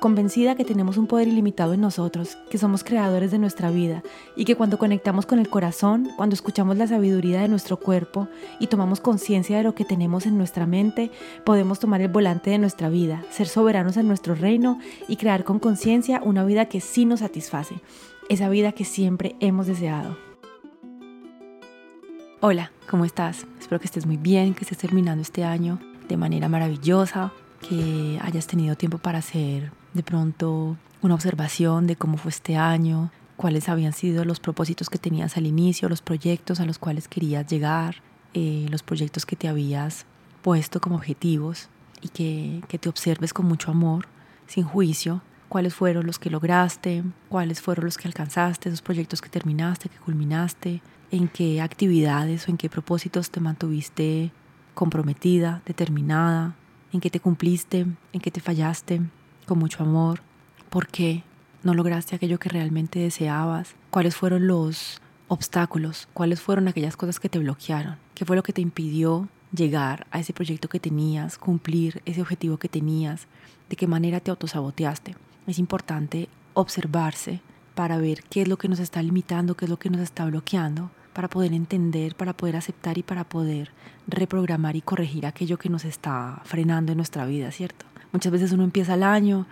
convencida que tenemos un poder ilimitado en nosotros, que somos creadores de nuestra vida y que cuando conectamos con el corazón, cuando escuchamos la sabiduría de nuestro cuerpo y tomamos conciencia de lo que tenemos en nuestra mente, podemos tomar el volante de nuestra vida, ser soberanos en nuestro reino y crear con conciencia una vida que sí nos satisface, esa vida que siempre hemos deseado. Hola, ¿cómo estás? Espero que estés muy bien, que estés terminando este año de manera maravillosa, que hayas tenido tiempo para hacer de pronto una observación de cómo fue este año, cuáles habían sido los propósitos que tenías al inicio, los proyectos a los cuales querías llegar, eh, los proyectos que te habías puesto como objetivos y que, que te observes con mucho amor, sin juicio, cuáles fueron los que lograste, cuáles fueron los que alcanzaste, esos proyectos que terminaste, que culminaste, en qué actividades o en qué propósitos te mantuviste comprometida, determinada, en qué te cumpliste, en qué te fallaste, con mucho amor, por qué no lograste aquello que realmente deseabas, cuáles fueron los obstáculos, cuáles fueron aquellas cosas que te bloquearon, qué fue lo que te impidió llegar a ese proyecto que tenías, cumplir ese objetivo que tenías, de qué manera te autosaboteaste. Es importante observarse para ver qué es lo que nos está limitando, qué es lo que nos está bloqueando, para poder entender, para poder aceptar y para poder reprogramar y corregir aquello que nos está frenando en nuestra vida, ¿cierto? Muchas veces uno empieza el año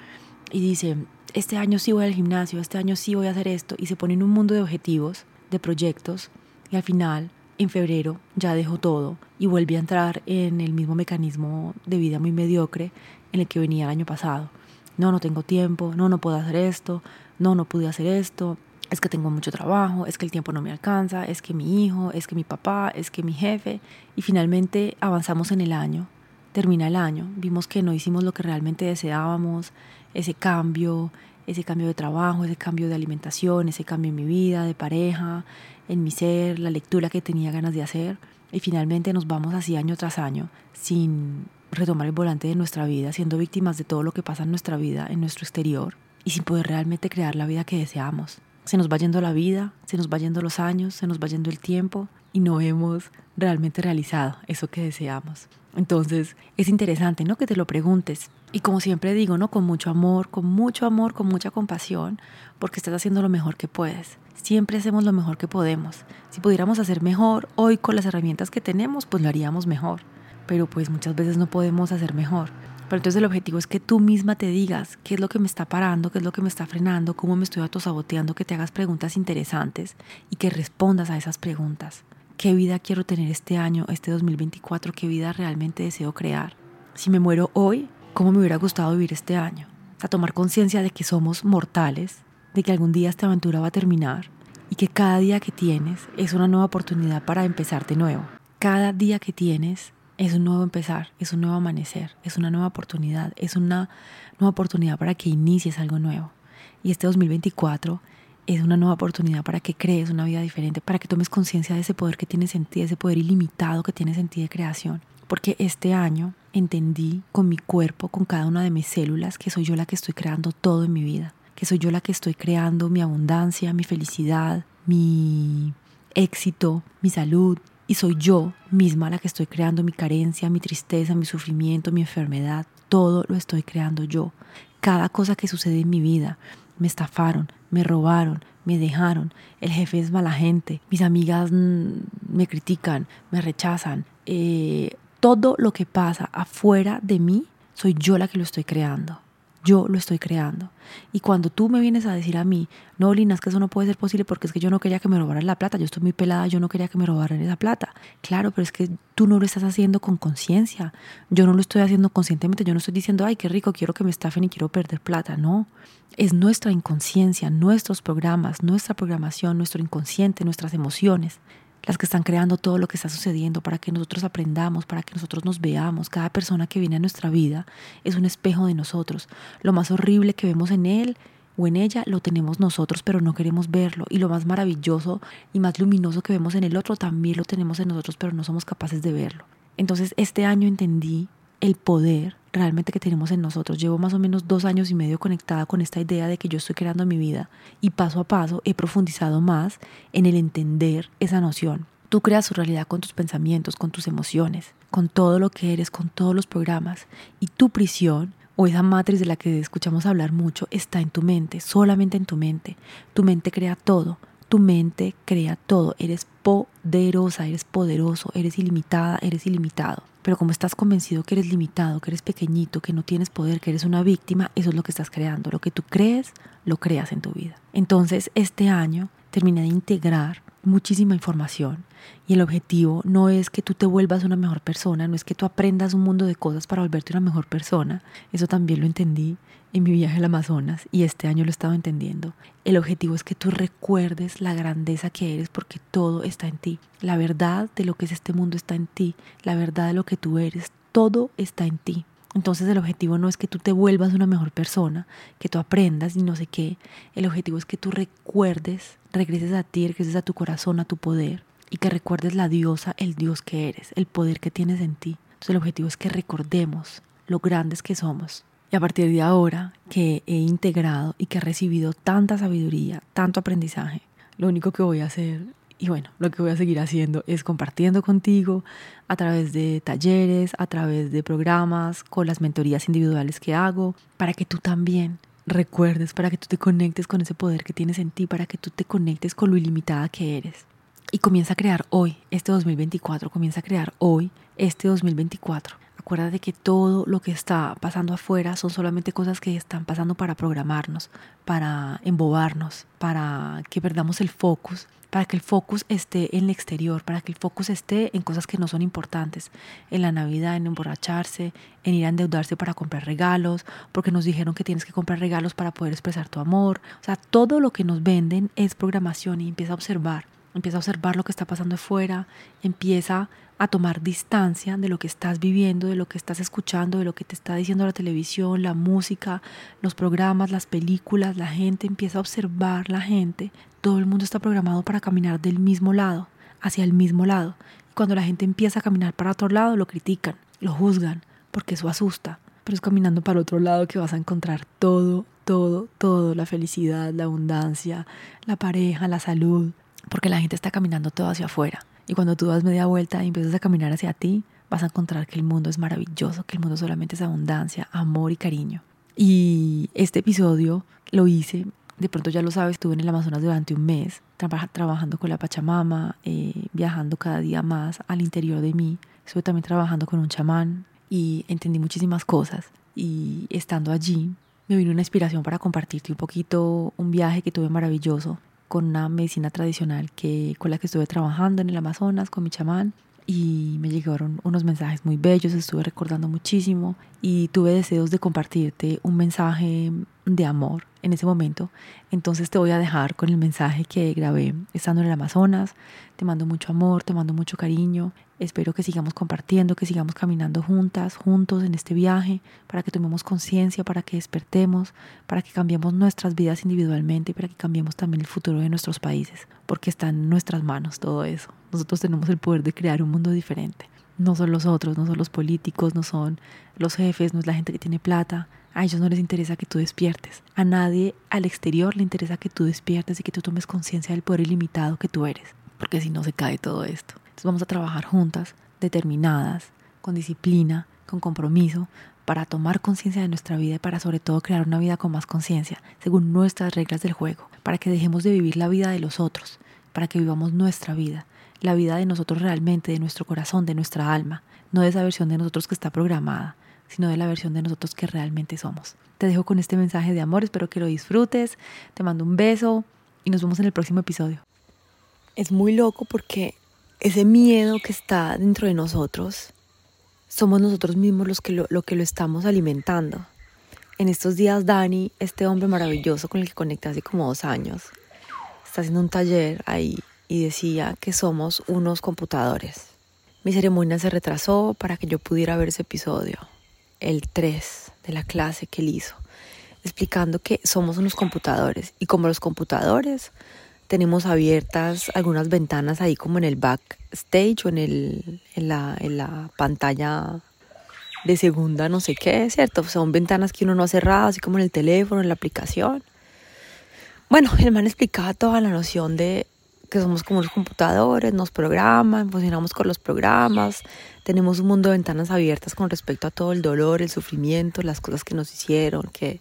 y dice, este año sí voy al gimnasio, este año sí voy a hacer esto, y se pone en un mundo de objetivos, de proyectos, y al final, en febrero, ya dejó todo y vuelve a entrar en el mismo mecanismo de vida muy mediocre en el que venía el año pasado. No, no tengo tiempo, no, no puedo hacer esto, no, no pude hacer esto, es que tengo mucho trabajo, es que el tiempo no me alcanza, es que mi hijo, es que mi papá, es que mi jefe, y finalmente avanzamos en el año termina el año, vimos que no hicimos lo que realmente deseábamos, ese cambio, ese cambio de trabajo, ese cambio de alimentación, ese cambio en mi vida, de pareja, en mi ser, la lectura que tenía ganas de hacer. Y finalmente nos vamos así año tras año sin retomar el volante de nuestra vida, siendo víctimas de todo lo que pasa en nuestra vida, en nuestro exterior, y sin poder realmente crear la vida que deseamos. Se nos va yendo la vida, se nos va yendo los años, se nos va yendo el tiempo y no hemos realmente realizado eso que deseamos. Entonces es interesante, ¿no? Que te lo preguntes. Y como siempre digo, ¿no? Con mucho amor, con mucho amor, con mucha compasión, porque estás haciendo lo mejor que puedes. Siempre hacemos lo mejor que podemos. Si pudiéramos hacer mejor hoy con las herramientas que tenemos, pues lo haríamos mejor. Pero pues muchas veces no podemos hacer mejor. Pero entonces el objetivo es que tú misma te digas qué es lo que me está parando, qué es lo que me está frenando, cómo me estoy autosaboteando, que te hagas preguntas interesantes y que respondas a esas preguntas qué vida quiero tener este año, este 2024, qué vida realmente deseo crear. Si me muero hoy, ¿cómo me hubiera gustado vivir este año? A tomar conciencia de que somos mortales, de que algún día esta aventura va a terminar y que cada día que tienes es una nueva oportunidad para empezar de nuevo. Cada día que tienes es un nuevo empezar, es un nuevo amanecer, es una nueva oportunidad, es una nueva oportunidad para que inicies algo nuevo. Y este 2024 es una nueva oportunidad para que crees una vida diferente, para que tomes conciencia de ese poder que tienes en ti, ese poder ilimitado que tienes en ti de creación. Porque este año entendí con mi cuerpo, con cada una de mis células, que soy yo la que estoy creando todo en mi vida, que soy yo la que estoy creando mi abundancia, mi felicidad, mi éxito, mi salud, y soy yo misma la que estoy creando mi carencia, mi tristeza, mi sufrimiento, mi enfermedad. Todo lo estoy creando yo. Cada cosa que sucede en mi vida, me estafaron, me robaron, me dejaron, el jefe es mala gente, mis amigas me critican, me rechazan. Eh, todo lo que pasa afuera de mí, soy yo la que lo estoy creando yo lo estoy creando. Y cuando tú me vienes a decir a mí, no, Lina, es que eso no puede ser posible porque es que yo no quería que me robaran la plata, yo estoy muy pelada, yo no quería que me robaran esa plata. Claro, pero es que tú no lo estás haciendo con conciencia, yo no lo estoy haciendo conscientemente, yo no estoy diciendo, ay, qué rico, quiero que me estafen y quiero perder plata, no. Es nuestra inconsciencia, nuestros programas, nuestra programación, nuestro inconsciente, nuestras emociones las que están creando todo lo que está sucediendo para que nosotros aprendamos, para que nosotros nos veamos. Cada persona que viene a nuestra vida es un espejo de nosotros. Lo más horrible que vemos en él o en ella lo tenemos nosotros, pero no queremos verlo. Y lo más maravilloso y más luminoso que vemos en el otro también lo tenemos en nosotros, pero no somos capaces de verlo. Entonces este año entendí el poder realmente que tenemos en nosotros. Llevo más o menos dos años y medio conectada con esta idea de que yo estoy creando mi vida y paso a paso he profundizado más en el entender esa noción. Tú creas tu realidad con tus pensamientos, con tus emociones, con todo lo que eres, con todos los programas. Y tu prisión o esa matriz de la que escuchamos hablar mucho está en tu mente, solamente en tu mente. Tu mente crea todo, tu mente crea todo. Eres poderosa, eres poderoso, eres ilimitada, eres ilimitado. Pero como estás convencido que eres limitado, que eres pequeñito, que no tienes poder, que eres una víctima, eso es lo que estás creando. Lo que tú crees, lo creas en tu vida. Entonces, este año terminé de integrar muchísima información y el objetivo no es que tú te vuelvas una mejor persona, no es que tú aprendas un mundo de cosas para volverte una mejor persona. Eso también lo entendí en mi viaje al Amazonas y este año lo he estado entendiendo. El objetivo es que tú recuerdes la grandeza que eres porque todo está en ti. La verdad de lo que es este mundo está en ti. La verdad de lo que tú eres, todo está en ti. Entonces el objetivo no es que tú te vuelvas una mejor persona, que tú aprendas y no sé qué. El objetivo es que tú recuerdes, regreses a ti, regreses a tu corazón, a tu poder y que recuerdes la diosa, el dios que eres, el poder que tienes en ti. Entonces el objetivo es que recordemos lo grandes que somos y a partir de ahora que he integrado y que he recibido tanta sabiduría, tanto aprendizaje, lo único que voy a hacer y bueno, lo que voy a seguir haciendo es compartiendo contigo a través de talleres, a través de programas, con las mentorías individuales que hago, para que tú también recuerdes, para que tú te conectes con ese poder que tienes en ti, para que tú te conectes con lo ilimitada que eres. Y comienza a crear hoy, este 2024, comienza a crear hoy, este 2024. Acuérdate que todo lo que está pasando afuera son solamente cosas que están pasando para programarnos, para embobarnos, para que perdamos el focus, para que el focus esté en el exterior, para que el focus esté en cosas que no son importantes, en la Navidad, en emborracharse, en ir a endeudarse para comprar regalos, porque nos dijeron que tienes que comprar regalos para poder expresar tu amor. O sea, todo lo que nos venden es programación y empieza a observar, empieza a observar lo que está pasando afuera, empieza a tomar distancia de lo que estás viviendo, de lo que estás escuchando, de lo que te está diciendo la televisión, la música, los programas, las películas, la gente empieza a observar la gente. Todo el mundo está programado para caminar del mismo lado, hacia el mismo lado. Y cuando la gente empieza a caminar para otro lado, lo critican, lo juzgan, porque eso asusta. Pero es caminando para otro lado que vas a encontrar todo, todo, todo, la felicidad, la abundancia, la pareja, la salud, porque la gente está caminando todo hacia afuera. Y cuando tú das media vuelta y empiezas a caminar hacia ti, vas a encontrar que el mundo es maravilloso, que el mundo solamente es abundancia, amor y cariño. Y este episodio lo hice, de pronto ya lo sabes, estuve en el Amazonas durante un mes, trabajando con la Pachamama, eh, viajando cada día más al interior de mí. Estuve también trabajando con un chamán y entendí muchísimas cosas. Y estando allí, me vino una inspiración para compartirte un poquito un viaje que tuve maravilloso con una medicina tradicional que, con la que estuve trabajando en el Amazonas con mi chamán y me llegaron unos mensajes muy bellos, estuve recordando muchísimo y tuve deseos de compartirte un mensaje de amor en ese momento. Entonces te voy a dejar con el mensaje que grabé estando en el Amazonas. Te mando mucho amor, te mando mucho cariño Espero que sigamos compartiendo, que sigamos caminando juntas, juntos en este viaje, para que tomemos conciencia, para que despertemos, para que cambiemos nuestras vidas individualmente y para que cambiemos también el futuro de nuestros países, porque está en nuestras manos todo eso. Nosotros tenemos el poder de crear un mundo diferente. No son los otros, no son los políticos, no son los jefes, no es la gente que tiene plata. A ellos no les interesa que tú despiertes. A nadie al exterior le interesa que tú despiertes y que tú tomes conciencia del poder ilimitado que tú eres, porque si no se cae todo esto. Entonces vamos a trabajar juntas, determinadas, con disciplina, con compromiso, para tomar conciencia de nuestra vida y para sobre todo crear una vida con más conciencia, según nuestras reglas del juego, para que dejemos de vivir la vida de los otros, para que vivamos nuestra vida, la vida de nosotros realmente, de nuestro corazón, de nuestra alma, no de esa versión de nosotros que está programada, sino de la versión de nosotros que realmente somos. Te dejo con este mensaje de amor, espero que lo disfrutes, te mando un beso y nos vemos en el próximo episodio. Es muy loco porque ese miedo que está dentro de nosotros, somos nosotros mismos los que lo, que lo estamos alimentando. En estos días Dani, este hombre maravilloso con el que conecté hace como dos años, está haciendo un taller ahí y decía que somos unos computadores. Mi ceremonia se retrasó para que yo pudiera ver ese episodio, el 3 de la clase que él hizo, explicando que somos unos computadores y como los computadores tenemos abiertas algunas ventanas ahí como en el backstage o en, el, en, la, en la pantalla de segunda no sé qué, ¿cierto? Son ventanas que uno no ha cerrado, así como en el teléfono, en la aplicación. Bueno, el man explicaba toda la noción de que somos como los computadores, nos programan, funcionamos con los programas, tenemos un mundo de ventanas abiertas con respecto a todo el dolor, el sufrimiento, las cosas que nos hicieron, que,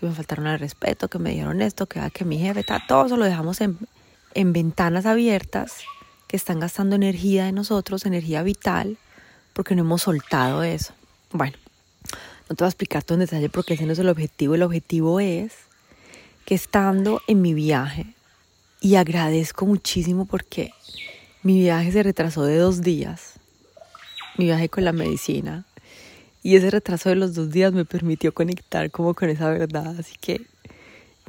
que me faltaron al respeto, que me dieron esto, que, ah, que mi jefe, todo eso lo dejamos en, en ventanas abiertas que están gastando energía de nosotros, energía vital, porque no hemos soltado eso. Bueno, no te voy a explicar todo en detalle porque ese no es el objetivo. El objetivo es que estando en mi viaje, y agradezco muchísimo porque mi viaje se retrasó de dos días, mi viaje con la medicina, y ese retraso de los dos días me permitió conectar como con esa verdad, así que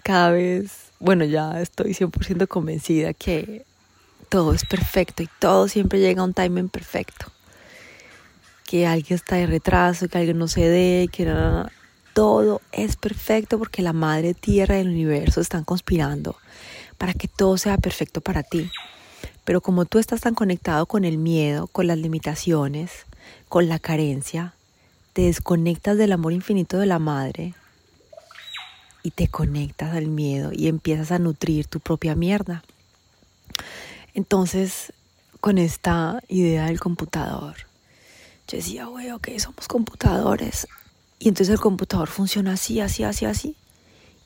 cada vez, bueno, ya estoy 100% convencida que todo es perfecto y todo siempre llega a un timing perfecto. Que alguien está de retraso, que alguien no se dé, que todo es perfecto porque la madre tierra del universo están conspirando para que todo sea perfecto para ti. Pero como tú estás tan conectado con el miedo, con las limitaciones, con la carencia, te desconectas del amor infinito de la madre y te conectas al miedo y empiezas a nutrir tu propia mierda. Entonces, con esta idea del computador, yo decía, güey, ok, somos computadores. Y entonces el computador funciona así, así, así, así.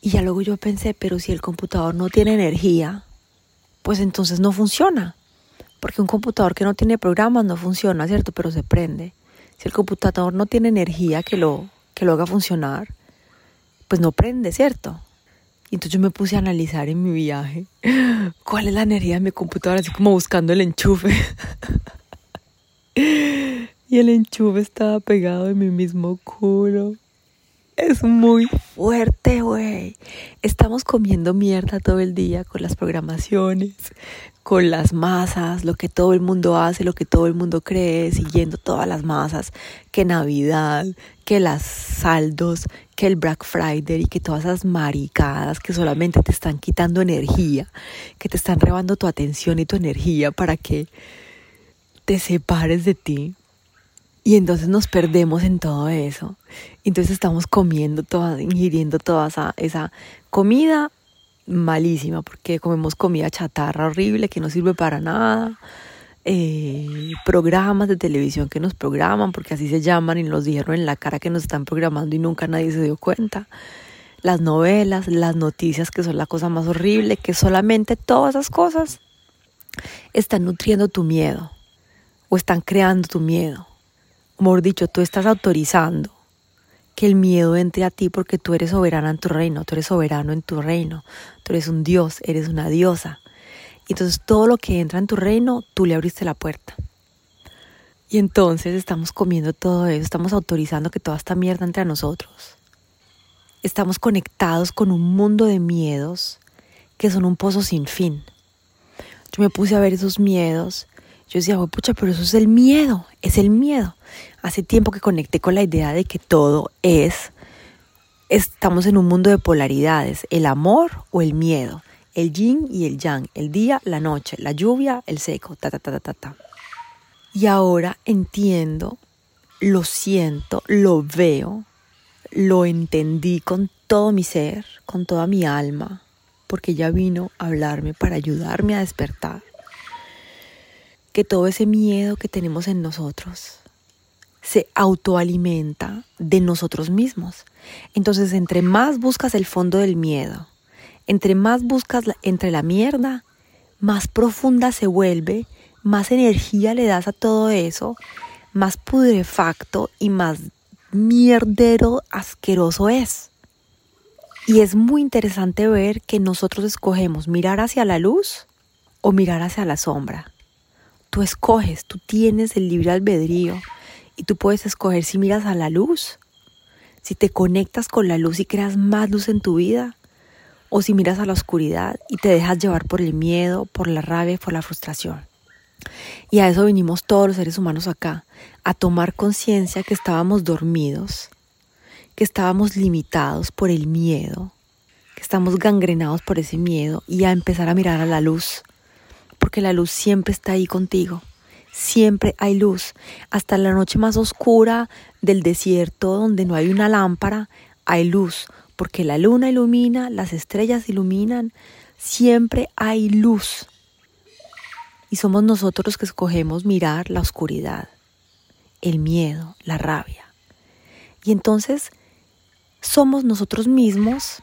Y ya luego yo pensé, pero si el computador no tiene energía, pues entonces no funciona. Porque un computador que no tiene programas no funciona, ¿cierto? Pero se prende. Si el computador no tiene energía que lo, que lo haga funcionar, pues no prende, ¿cierto? Entonces yo me puse a analizar en mi viaje cuál es la energía de mi computadora, así como buscando el enchufe. y el enchufe estaba pegado en mi mismo culo. Es muy fuerte, güey. Estamos comiendo mierda todo el día con las programaciones, con las masas, lo que todo el mundo hace, lo que todo el mundo cree, siguiendo todas las masas, que Navidad, que las saldos, que el Black Friday y que todas esas maricadas que solamente te están quitando energía, que te están robando tu atención y tu energía para que te separes de ti. Y entonces nos perdemos en todo eso. Entonces estamos comiendo toda, ingiriendo toda esa, esa comida malísima porque comemos comida chatarra horrible que no sirve para nada. Eh, programas de televisión que nos programan, porque así se llaman y nos dijeron en la cara que nos están programando y nunca nadie se dio cuenta. Las novelas, las noticias que son la cosa más horrible, que solamente todas esas cosas están nutriendo tu miedo o están creando tu miedo. Mejor dicho, tú estás autorizando que el miedo entre a ti porque tú eres soberana en tu reino, tú eres soberano en tu reino, tú eres un dios, eres una diosa. Y entonces todo lo que entra en tu reino, tú le abriste la puerta. Y entonces estamos comiendo todo eso, estamos autorizando que toda esta mierda entre a nosotros. Estamos conectados con un mundo de miedos que son un pozo sin fin. Yo me puse a ver esos miedos. Yo decía, pucha, pero eso es el miedo, es el miedo. Hace tiempo que conecté con la idea de que todo es, estamos en un mundo de polaridades, el amor o el miedo, el yin y el yang, el día, la noche, la lluvia, el seco, ta, ta, ta, ta, ta. Y ahora entiendo, lo siento, lo veo, lo entendí con todo mi ser, con toda mi alma, porque ella vino a hablarme para ayudarme a despertar. Que todo ese miedo que tenemos en nosotros, se autoalimenta de nosotros mismos. Entonces, entre más buscas el fondo del miedo, entre más buscas entre la mierda, más profunda se vuelve, más energía le das a todo eso, más pudrefacto y más mierdero asqueroso es. Y es muy interesante ver que nosotros escogemos mirar hacia la luz o mirar hacia la sombra. Tú escoges, tú tienes el libre albedrío y tú puedes escoger si miras a la luz, si te conectas con la luz y creas más luz en tu vida, o si miras a la oscuridad y te dejas llevar por el miedo, por la rabia por la frustración. Y a eso vinimos todos los seres humanos acá, a tomar conciencia que estábamos dormidos, que estábamos limitados por el miedo, que estamos gangrenados por ese miedo y a empezar a mirar a la luz, porque la luz siempre está ahí contigo siempre hay luz. Hasta la noche más oscura del desierto donde no hay una lámpara, hay luz, porque la luna ilumina, las estrellas iluminan, siempre hay luz. Y somos nosotros los que escogemos mirar la oscuridad, el miedo, la rabia. Y entonces somos nosotros mismos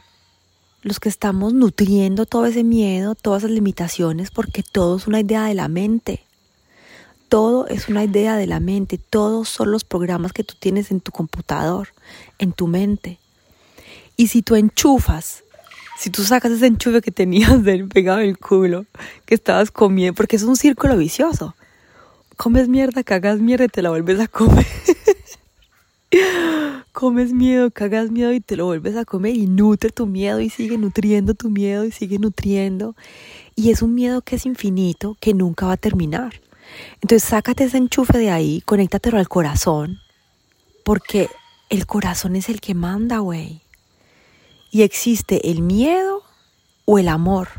los que estamos nutriendo todo ese miedo, todas esas limitaciones, porque todo es una idea de la mente. Todo es una idea de la mente, todos son los programas que tú tienes en tu computador, en tu mente. Y si tú enchufas, si tú sacas ese enchufe que tenías del pegado el culo, que estabas comiendo, porque es un círculo vicioso. Comes mierda, cagas mierda y te la vuelves a comer. comes miedo, cagas miedo y te lo vuelves a comer y nutre tu miedo y sigue nutriendo tu miedo y sigue nutriendo. Y es un miedo que es infinito, que nunca va a terminar. Entonces sácate ese enchufe de ahí, conéctatelo al corazón, porque el corazón es el que manda, güey. Y existe el miedo o el amor.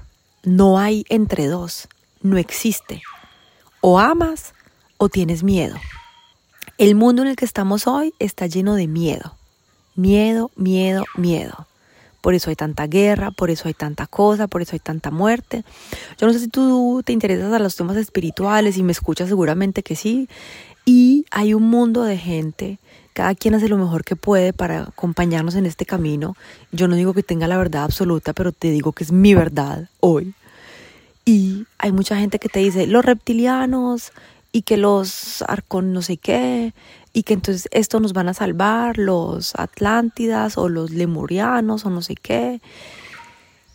No hay entre dos, no existe. O amas o tienes miedo. El mundo en el que estamos hoy está lleno de miedo. Miedo, miedo, miedo. Por eso hay tanta guerra, por eso hay tanta cosa, por eso hay tanta muerte. Yo no sé si tú te interesas a los temas espirituales y me escuchas seguramente que sí. Y hay un mundo de gente, cada quien hace lo mejor que puede para acompañarnos en este camino. Yo no digo que tenga la verdad absoluta, pero te digo que es mi verdad hoy. Y hay mucha gente que te dice, los reptilianos, y que los arcon no sé qué, y que entonces esto nos van a salvar los Atlántidas o los Lemurianos o no sé qué.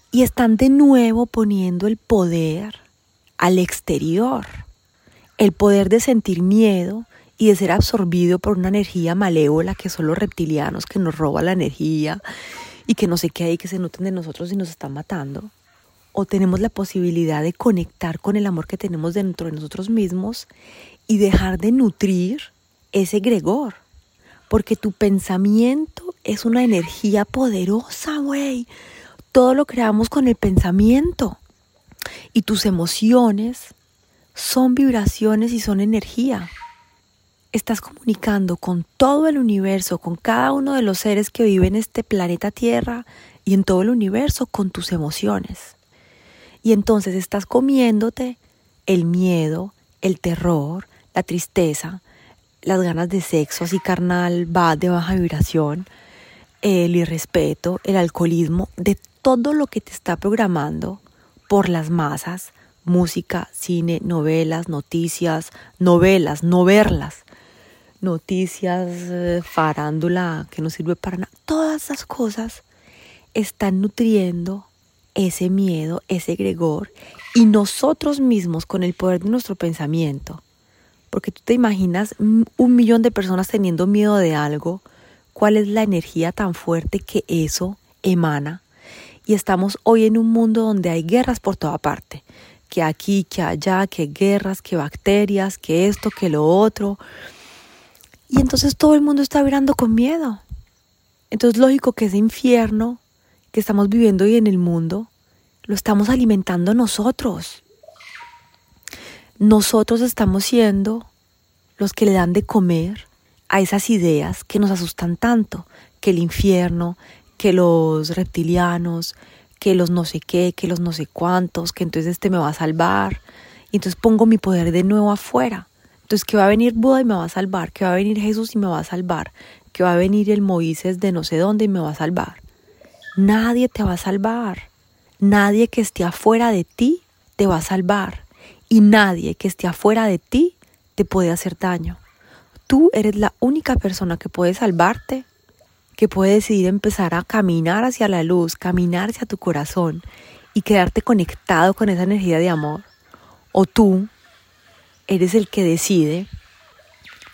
Y están de nuevo poniendo el poder al exterior, el poder de sentir miedo y de ser absorbido por una energía malévola que son los reptilianos que nos roba la energía y que no sé qué hay, que se nutren de nosotros y nos están matando o tenemos la posibilidad de conectar con el amor que tenemos dentro de nosotros mismos y dejar de nutrir ese gregor. Porque tu pensamiento es una energía poderosa, güey. Todo lo creamos con el pensamiento. Y tus emociones son vibraciones y son energía. Estás comunicando con todo el universo, con cada uno de los seres que viven en este planeta Tierra y en todo el universo con tus emociones. Y entonces estás comiéndote el miedo, el terror, la tristeza, las ganas de sexo así carnal, va de baja vibración, el irrespeto, el alcoholismo, de todo lo que te está programando por las masas, música, cine, novelas, noticias, novelas, no verlas, noticias, eh, farándula que no sirve para nada. Todas esas cosas están nutriendo ese miedo, ese egregor, y nosotros mismos con el poder de nuestro pensamiento, porque tú te imaginas un millón de personas teniendo miedo de algo, cuál es la energía tan fuerte que eso emana. Y estamos hoy en un mundo donde hay guerras por toda parte, que aquí, que allá, que guerras, que bacterias, que esto, que lo otro. Y entonces todo el mundo está vibrando con miedo. Entonces lógico que ese infierno que estamos viviendo hoy en el mundo, lo estamos alimentando nosotros. Nosotros estamos siendo los que le dan de comer a esas ideas que nos asustan tanto, que el infierno, que los reptilianos, que los no sé qué, que los no sé cuántos, que entonces este me va a salvar. Y entonces pongo mi poder de nuevo afuera. Entonces que va a venir Buda y me va a salvar, que va a venir Jesús y me va a salvar, que va a venir el Moisés de no sé dónde y me va a salvar. Nadie te va a salvar. Nadie que esté afuera de ti te va a salvar. Y nadie que esté afuera de ti te puede hacer daño. Tú eres la única persona que puede salvarte, que puede decidir empezar a caminar hacia la luz, caminar hacia tu corazón y quedarte conectado con esa energía de amor. O tú eres el que decide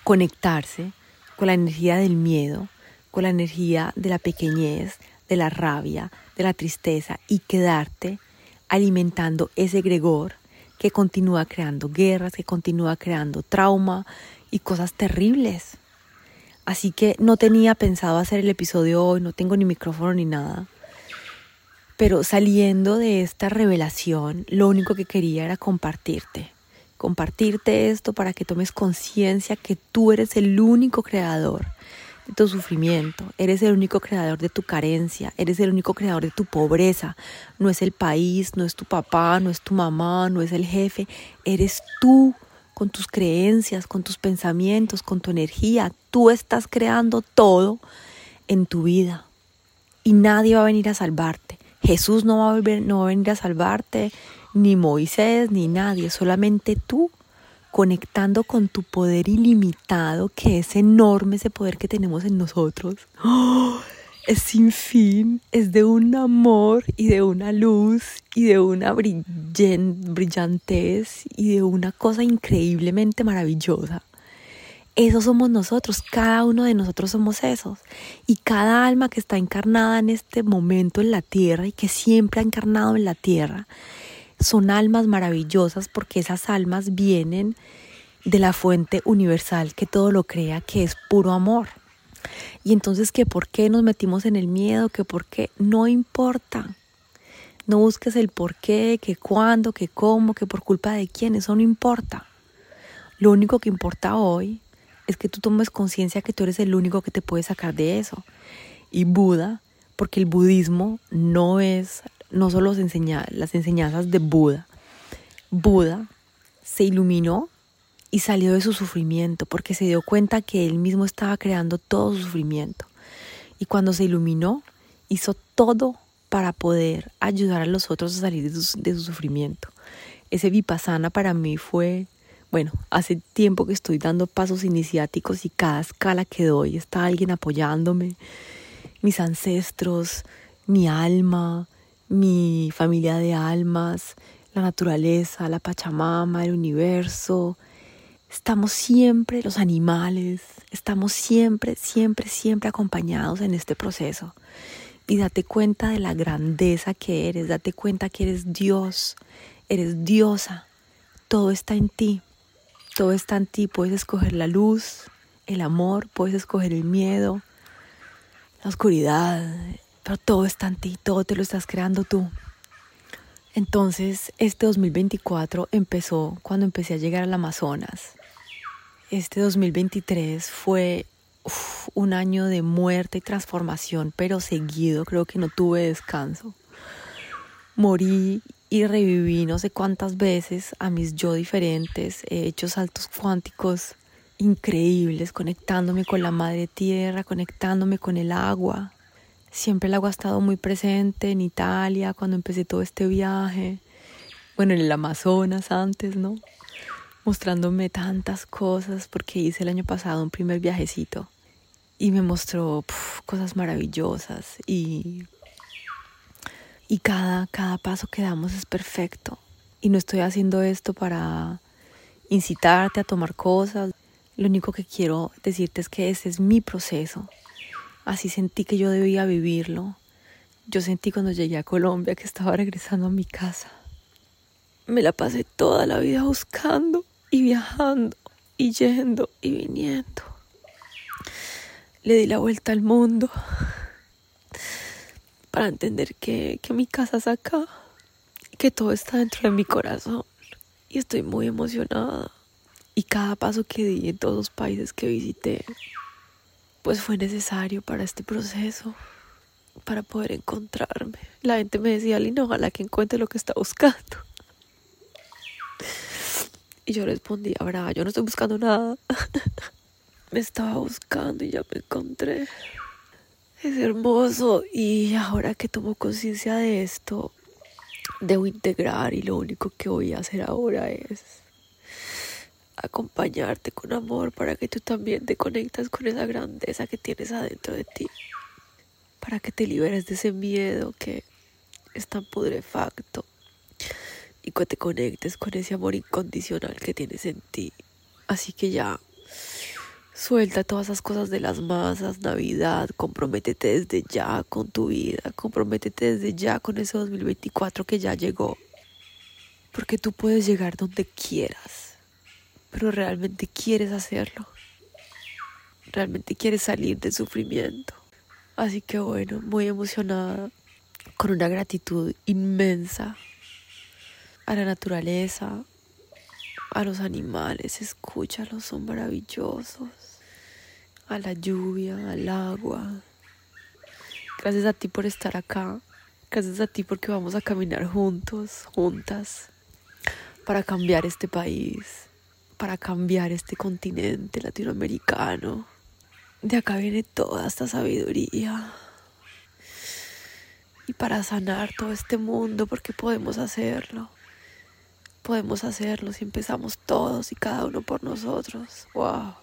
conectarse con la energía del miedo, con la energía de la pequeñez, de la rabia, de la tristeza y quedarte alimentando ese gregor que continúa creando guerras, que continúa creando trauma y cosas terribles. Así que no tenía pensado hacer el episodio hoy, no tengo ni micrófono ni nada. Pero saliendo de esta revelación, lo único que quería era compartirte compartirte esto para que tomes conciencia que tú eres el único creador de tu sufrimiento, eres el único creador de tu carencia, eres el único creador de tu pobreza. No es el país, no es tu papá, no es tu mamá, no es el jefe, eres tú con tus creencias, con tus pensamientos, con tu energía. Tú estás creando todo en tu vida y nadie va a venir a salvarte. Jesús no va a, volver, no va a venir a salvarte, ni Moisés, ni nadie, solamente tú conectando con tu poder ilimitado, que es enorme ese poder que tenemos en nosotros. ¡Oh! Es sin fin, es de un amor y de una luz y de una brillantez y de una cosa increíblemente maravillosa. Eso somos nosotros, cada uno de nosotros somos esos. Y cada alma que está encarnada en este momento en la tierra y que siempre ha encarnado en la tierra, son almas maravillosas porque esas almas vienen de la fuente universal que todo lo crea, que es puro amor. Y entonces que por qué nos metimos en el miedo, que por qué no importa. No busques el por qué, que cuándo, que cómo, que por culpa de quién, eso no importa. Lo único que importa hoy es que tú tomes conciencia que tú eres el único que te puede sacar de eso. Y Buda, porque el budismo no es no solo las enseñanzas de Buda. Buda se iluminó y salió de su sufrimiento porque se dio cuenta que él mismo estaba creando todo su sufrimiento. Y cuando se iluminó, hizo todo para poder ayudar a los otros a salir de su, de su sufrimiento. Ese vipassana para mí fue, bueno, hace tiempo que estoy dando pasos iniciáticos y cada escala que doy está alguien apoyándome, mis ancestros, mi alma, mi familia de almas, la naturaleza, la Pachamama, el universo. Estamos siempre, los animales, estamos siempre, siempre, siempre acompañados en este proceso. Y date cuenta de la grandeza que eres, date cuenta que eres Dios, eres diosa. Todo está en ti, todo está en ti. Puedes escoger la luz, el amor, puedes escoger el miedo, la oscuridad, pero todo está en ti, todo te lo estás creando tú. Entonces, este 2024 empezó cuando empecé a llegar al Amazonas. Este 2023 fue un año de muerte y transformación, pero seguido, creo que no tuve descanso. Morí y reviví no sé cuántas veces a mis yo diferentes, he hecho saltos cuánticos increíbles, conectándome con la madre tierra, conectándome con el agua, Siempre el agua ha estado muy presente en Italia cuando empecé todo este viaje. Bueno, en el Amazonas antes, ¿no? Mostrándome tantas cosas porque hice el año pasado un primer viajecito y me mostró cosas maravillosas y, y cada, cada paso que damos es perfecto. Y no estoy haciendo esto para incitarte a tomar cosas. Lo único que quiero decirte es que ese es mi proceso Así sentí que yo debía vivirlo. Yo sentí cuando llegué a Colombia que estaba regresando a mi casa. Me la pasé toda la vida buscando y viajando y yendo y viniendo. Le di la vuelta al mundo para entender que, que mi casa es acá, que todo está dentro de mi corazón. Y estoy muy emocionada. Y cada paso que di en todos los países que visité pues fue necesario para este proceso, para poder encontrarme. La gente me decía, Lina, ojalá que encuentre lo que está buscando. Y yo respondí, ahora yo no estoy buscando nada. me estaba buscando y ya me encontré. Es hermoso y ahora que tomo conciencia de esto, debo integrar y lo único que voy a hacer ahora es acompañarte con amor para que tú también te conectas con esa grandeza que tienes adentro de ti, para que te liberes de ese miedo que es tan pudrefacto y que te conectes con ese amor incondicional que tienes en ti. Así que ya, suelta todas esas cosas de las masas, Navidad, comprométete desde ya con tu vida, comprométete desde ya con ese 2024 que ya llegó, porque tú puedes llegar donde quieras pero realmente quieres hacerlo. Realmente quieres salir del sufrimiento. Así que bueno, muy emocionada, con una gratitud inmensa a la naturaleza, a los animales, escúchalos, son maravillosos. A la lluvia, al agua. Gracias a ti por estar acá. Gracias a ti porque vamos a caminar juntos, juntas, para cambiar este país, para cambiar este continente latinoamericano. De acá viene toda esta sabiduría. Y para sanar todo este mundo, porque podemos hacerlo. Podemos hacerlo si empezamos todos y cada uno por nosotros. ¡Wow!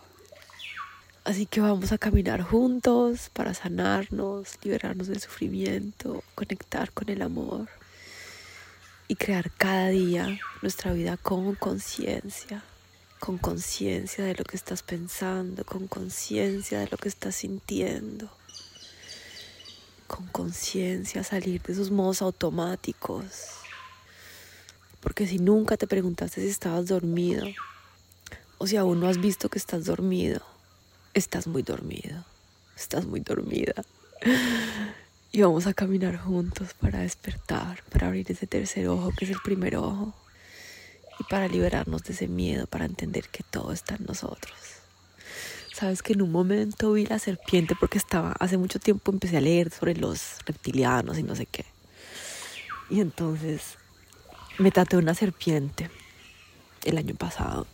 Así que vamos a caminar juntos para sanarnos, liberarnos del sufrimiento, conectar con el amor y crear cada día nuestra vida con conciencia con conciencia de lo que estás pensando, con conciencia de lo que estás sintiendo, con conciencia salir de esos modos automáticos. Porque si nunca te preguntaste si estabas dormido o si aún no has visto que estás dormido, estás muy dormido, estás muy dormida. Y vamos a caminar juntos para despertar, para abrir ese tercer ojo que es el primer ojo y para liberarnos de ese miedo, para entender que todo está en nosotros. Sabes que en un momento vi la serpiente porque estaba, hace mucho tiempo empecé a leer sobre los reptilianos y no sé qué. Y entonces me traté una serpiente el año pasado.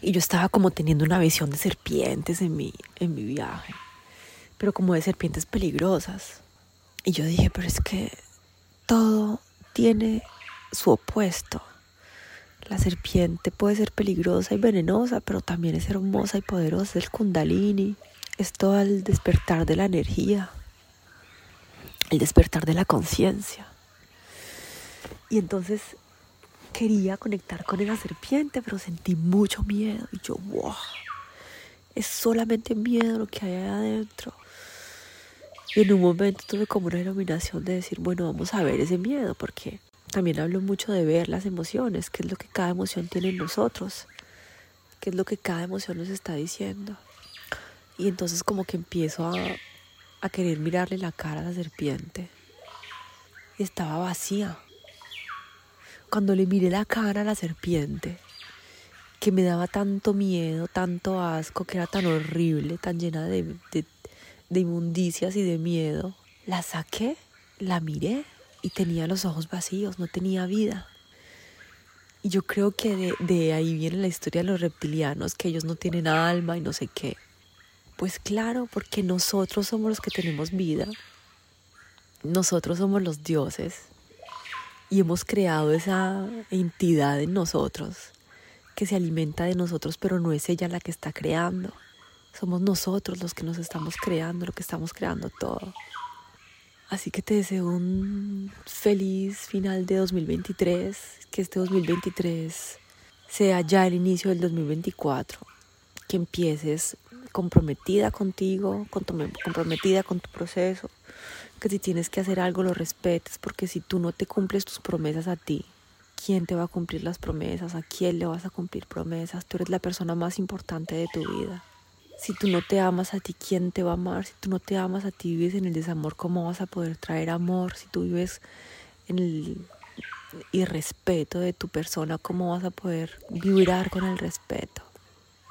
Y yo estaba como teniendo una visión de serpientes en mi, en mi viaje, pero como de serpientes peligrosas. Y yo dije, pero es que todo tiene su opuesto. La serpiente puede ser peligrosa y venenosa, pero también es hermosa y poderosa. El kundalini es todo el despertar de la energía, el despertar de la conciencia. Y entonces quería conectar con esa serpiente, pero sentí mucho miedo. Y yo, wow, es solamente miedo lo que hay ahí adentro. Y en un momento tuve como una iluminación de decir, bueno, vamos a ver ese miedo, porque también hablo mucho de ver las emociones, qué es lo que cada emoción tiene en nosotros, qué es lo que cada emoción nos está diciendo. Y entonces como que empiezo a, a querer mirarle la cara a la serpiente. Y estaba vacía. Cuando le miré la cara a la serpiente, que me daba tanto miedo, tanto asco, que era tan horrible, tan llena de, de, de inmundicias y de miedo, la saqué, la miré y tenía los ojos vacíos, no tenía vida. Y yo creo que de, ahí viene la historia de los reptilianos, que ellos no tienen alma y no sé qué. Pues claro, porque nosotros somos los que tenemos vida. Nosotros somos los dioses. Y hemos creado esa entidad en nosotros que se alimenta de nosotros, pero no es ella la que está creando. Somos nosotros los que nos estamos creando, lo que estamos creando todo. Así que te deseo un feliz final de 2023, que este 2023 sea ya el inicio del 2024, que empieces comprometida contigo, comprometida con tu proceso, que si tienes que hacer algo lo respetes, porque si tú no te cumples tus promesas a ti, ¿quién te va a cumplir las promesas? ¿A quién le vas a cumplir promesas? Tú eres la persona más importante de tu vida. Si tú no te amas a ti, ¿quién te va a amar? Si tú no te amas a ti, vives en el desamor, ¿cómo vas a poder traer amor? Si tú vives en el irrespeto de tu persona, ¿cómo vas a poder vibrar con el respeto?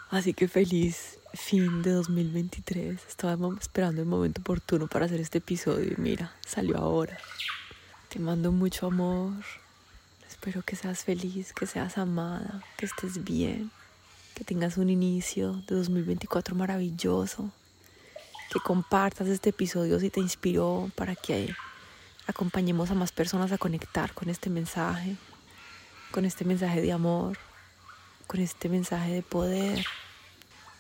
Así que feliz fin de 2023. Estábamos esperando el momento oportuno para hacer este episodio y mira, salió ahora. Te mando mucho amor. Espero que seas feliz, que seas amada, que estés bien que tengas un inicio de 2024 maravilloso, que compartas este episodio si te inspiró para que acompañemos a más personas a conectar con este mensaje, con este mensaje de amor, con este mensaje de poder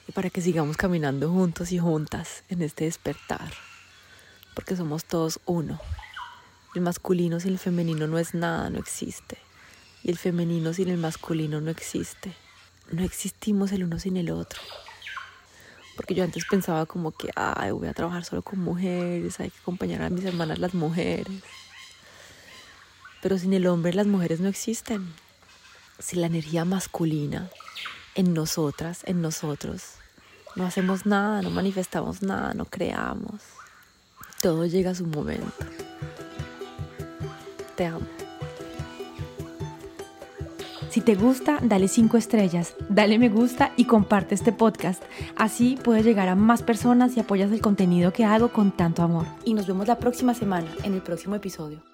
y para que sigamos caminando juntos y juntas en este despertar, porque somos todos uno. El masculino sin el femenino no es nada, no existe. Y el femenino sin el masculino no existe no existimos el uno sin el otro. Porque yo antes pensaba como que, ay, voy a trabajar solo con mujeres, hay que acompañar a mis hermanas las mujeres. Pero sin el hombre las mujeres no existen. Sin la energía masculina en nosotras, en nosotros, no hacemos nada, no manifestamos nada, no creamos. Todo llega a su momento. Te amo. Si te gusta, dale 5 estrellas, dale me gusta y comparte este podcast. Así puedes llegar a más personas y apoyas el contenido que hago con tanto amor. Y nos vemos la próxima semana en el próximo episodio.